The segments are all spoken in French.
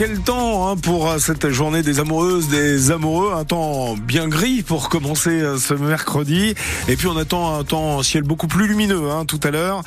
quel temps hein, pour cette journée des amoureuses, des amoureux, un temps bien gris pour commencer ce mercredi. Et puis on attend un temps ciel beaucoup plus lumineux hein, tout à l'heure.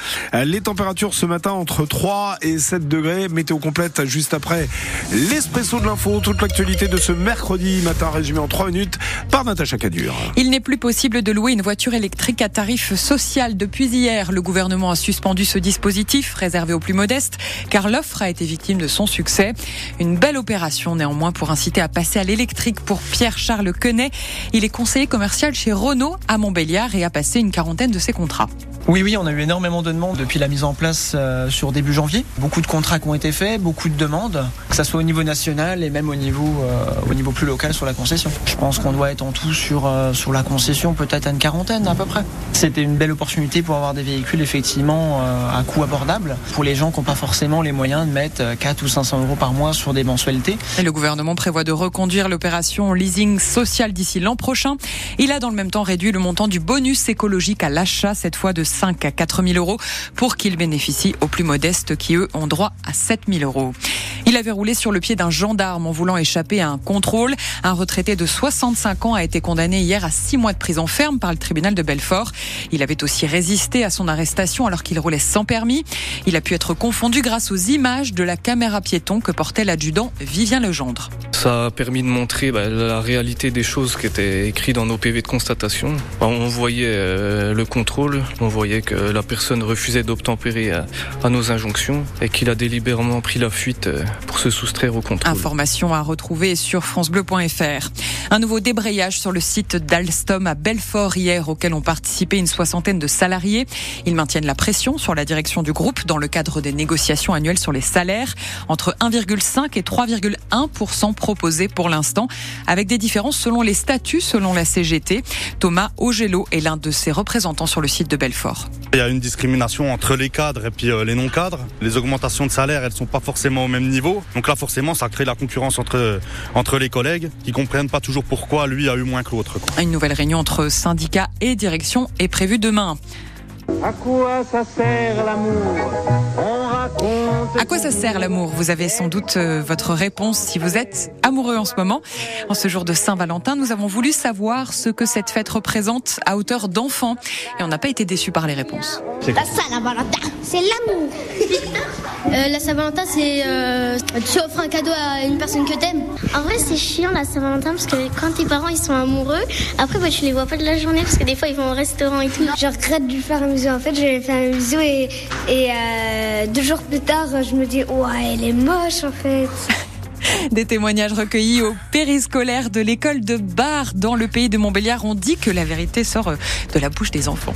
Les températures ce matin entre 3 et 7 degrés. Météo complète juste après l'espresso de l'info, toute l'actualité de ce mercredi matin résumé en 3 minutes par Natacha Cadur. Il n'est plus possible de louer une voiture électrique à tarif social. Depuis hier, le gouvernement a suspendu ce dispositif réservé aux plus modestes car l'offre a été victime de son succès. Belle opération néanmoins pour inciter à passer à l'électrique pour Pierre-Charles Quenet. Il est conseiller commercial chez Renault à Montbéliard et a passé une quarantaine de ses contrats. Oui, oui, on a eu énormément de demandes depuis la mise en place euh, sur début janvier. Beaucoup de contrats qui ont été faits, beaucoup de demandes, que ce soit au niveau national et même au niveau, euh, au niveau plus local sur la concession. Je pense qu'on doit être en tout sur, euh, sur la concession peut-être à une quarantaine à peu près. C'était une belle opportunité pour avoir des véhicules effectivement à coût abordable pour les gens qui n'ont pas forcément les moyens de mettre 4 ou 500 euros par mois sur des mensualités. Le gouvernement prévoit de reconduire l'opération leasing social d'ici l'an prochain. Il a dans le même temps réduit le montant du bonus écologique à l'achat, cette fois de 5 à 4 000 euros pour qu'ils bénéficient aux plus modestes qui, eux, ont droit à 7 000 euros. Il avait roulé sur le pied d'un gendarme en voulant échapper à un contrôle. Un retraité de 65 ans a été condamné hier à 6 mois de prison ferme par le tribunal de Belfort. Il avait aussi résisté à son arrestation alors qu'il roulait sans permis. Il a pu être confondu grâce aux images de la caméra piéton que portait l'adjudant Vivien Legendre. Ça a permis de montrer bah, la réalité des choses qui étaient écrites dans nos PV de constatation. Bah, on voyait euh, le contrôle, on voyait que la personne refusait d'obtempérer à, nos injonctions et qu'il a délibérément pris la fuite euh, pour se soustraire au contrôle. Information à retrouver sur francebleu.fr. Un nouveau débrayage sur le site d'Alstom à Belfort hier auquel ont participé une soixantaine de salariés. Ils maintiennent la pression sur la direction du groupe dans le cadre des négociations annuelles sur les salaires entre 1,5 et 3,1% proposés pour l'instant avec des différences selon les statuts selon la CGT. Thomas Augelot est l'un de ses représentants sur le site de Belfort. Il y a une discrimination entre les cadres et puis euh, les non-cadres. Les augmentations de salaire, elles sont pas forcément au même niveau. Donc là, forcément, ça crée la concurrence entre, entre les collègues qui comprennent pas toujours pourquoi lui a eu moins que l'autre. Une nouvelle réunion entre syndicats et direction est prévue demain. À quoi ça sert l'amour? À quoi ça sert l'amour? Vous avez sans doute euh, votre réponse si vous êtes amoureux en ce moment. En ce jour de Saint-Valentin, nous avons voulu savoir ce que cette fête représente à hauteur d'enfant et on n'a pas été déçus par les réponses. La Saint-Valentin, c'est l'amour. Euh, la Saint-Valentin, c'est euh, tu offres un cadeau à une personne que t'aimes. En vrai, c'est chiant la Saint-Valentin parce que quand tes parents ils sont amoureux, après bah, tu les vois pas de la journée parce que des fois ils vont au restaurant et tout. Je regrette de lui faire un bisou. En fait, j'avais fait un bisou et, et euh, deux jours plus tard, je me dis ouais, elle est moche en fait. Des témoignages recueillis au périscolaire de l'école de Bar dans le pays de Montbéliard ont dit que la vérité sort de la bouche des enfants.